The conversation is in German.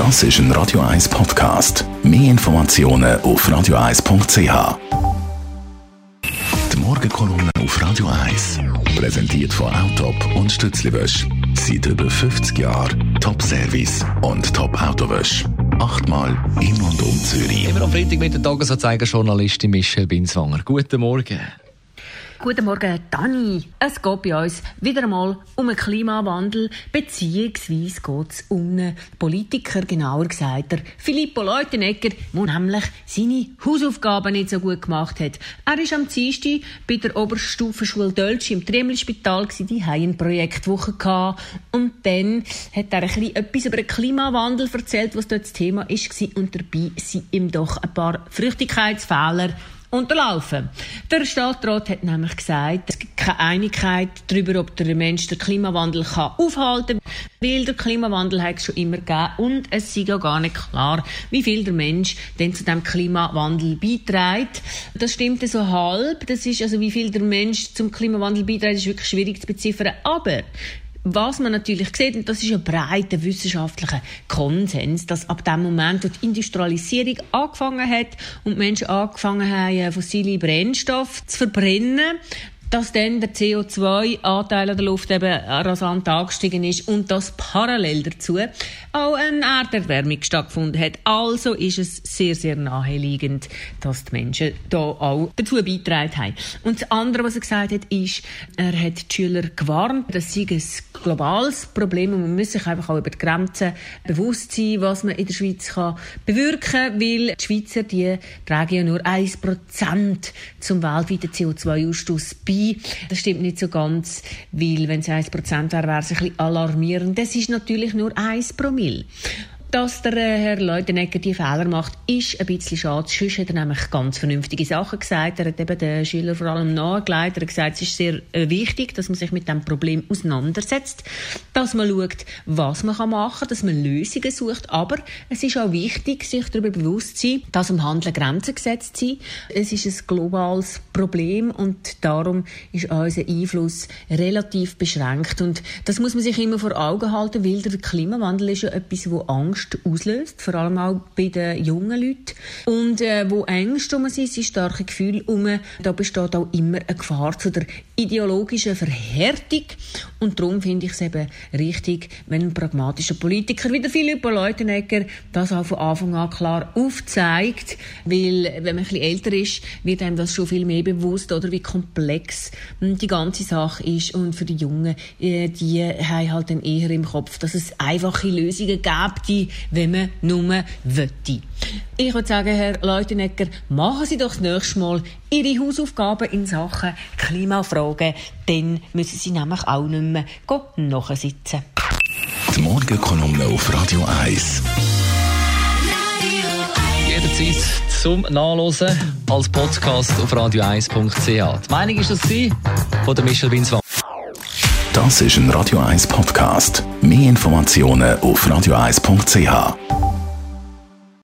Das ist ein Radio 1 Podcast. Mehr Informationen auf radio1.ch. Die Morgenkolumne auf Radio 1 präsentiert von Autop und Stützliwösch. Seit über 50 Jahren Top-Service und Top-Autowösch. Achtmal in und um Zürich. Immer am Freitag mit der Tagesanzeiger Journalistin Michelle Binswanger. Guten Morgen. Guten Morgen, Dani. Es geht bei uns wieder einmal um einen Klimawandel, beziehungsweise geht es um einen Politiker, genauer gesagt, der Filippo Leutenegger, der nämlich seine Hausaufgaben nicht so gut gemacht hat. Er war am Dienstag bei der Oberstufenschule Dölsch im Triemli-Spital, die hatten eine Projektwoche gehabt. Und dann hat er ein bisschen etwas über den Klimawandel erzählt, was dort das Thema war. Und dabei sind ihm doch ein paar Früchtigkeitsfehler unterlaufen. Der Stadtrat hat nämlich gesagt, es gibt keine Einigkeit darüber, ob der Mensch den Klimawandel aufhalten kann, weil der Klimawandel hat es schon immer gegeben und es ist ja gar nicht klar, wie viel der Mensch denn zu dem Klimawandel beiträgt. Das stimmt so halb. Das ist also, wie viel der Mensch zum Klimawandel beiträgt, ist wirklich schwierig zu beziffern. Aber was man natürlich sieht, und das ist ein breiter wissenschaftlicher Konsens, dass ab dem Moment, wo die Industrialisierung angefangen hat und die Menschen angefangen haben, fossile Brennstoffe zu verbrennen, dass dann der CO2-Anteil an der Luft eben rasant angestiegen ist und dass parallel dazu auch eine Erderwärmung stattgefunden hat. Also ist es sehr, sehr naheliegend, dass die Menschen da auch dazu beigetragen haben. Und das andere, was er gesagt hat, ist, er hat die Schüler gewarnt, das sei ein globales Problem und man muss sich einfach auch über die Grenzen bewusst sein, was man in der Schweiz kann bewirken kann, weil die Schweizer, die tragen ja nur 1% zum weltweiten CO2-Ausstoß bei dabei. Das stimmt nicht so ganz, weil wenn es 1% wäre, wäre es ein bisschen alarmierend. Das ist natürlich nur 1 Promille. Dass der äh, Herr Leutenegger die Fehler macht, ist ein bisschen schade. Sonst hat er nämlich ganz vernünftige Sachen gesagt. Er hat eben den Schülern vor allem nahegelegt. Er hat gesagt, es ist sehr äh, wichtig, dass man sich mit dem Problem auseinandersetzt, dass man schaut, was man machen kann, dass man Lösungen sucht. Aber es ist auch wichtig, sich darüber bewusst zu sein, dass im Handeln Grenzen gesetzt sind. Es ist ein globales Problem und darum ist unser Einfluss relativ beschränkt. Und das muss man sich immer vor Augen halten, weil der Klimawandel ist ja etwas, wo Angst Angst auslöst, vor allem auch bei den jungen Leuten. Und äh, wo Ängste um sind, sind starke Gefühle um, da besteht auch immer eine Gefahr zu der ideologischen Verhärtung. Und darum finde ich es eben richtig, wenn ein pragmatischer Politiker wie der Philipp Leutenegger das auch von Anfang an klar aufzeigt, weil wenn man ein bisschen älter ist, wird einem das schon viel mehr bewusst, oder wie komplex die ganze Sache ist. Und für die Jungen, äh, die haben halt dann eher im Kopf, dass es einfache Lösungen gibt, die wenn man nur wette. Ich würde sagen, Herr Leutenegger, machen Sie doch das nächste Mal Ihre Hausaufgaben in Sachen Klimafragen, dann müssen Sie nämlich auch nicht mehr nachsitzen. Die Morgenkolumne auf Radio 1. Jederzeit zum Nachlesen als Podcast auf radio1.ch. Die Meinung ist das von der Michelle Winswang. Das ist ein Radio 1 Podcast. Mehr Informationen auf radio1.ch.